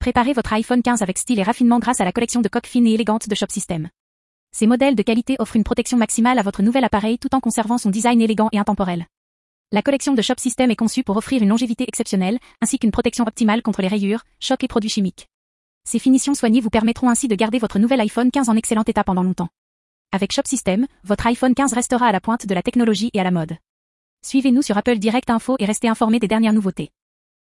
Préparez votre iPhone 15 avec style et raffinement grâce à la collection de coques fines et élégantes de Shop System. Ces modèles de qualité offrent une protection maximale à votre nouvel appareil tout en conservant son design élégant et intemporel. La collection de Shop System est conçue pour offrir une longévité exceptionnelle, ainsi qu'une protection optimale contre les rayures, chocs et produits chimiques. Ces finitions soignées vous permettront ainsi de garder votre nouvel iPhone 15 en excellent état pendant longtemps. Avec Shop System, votre iPhone 15 restera à la pointe de la technologie et à la mode. Suivez-nous sur Apple Direct Info et restez informés des dernières nouveautés.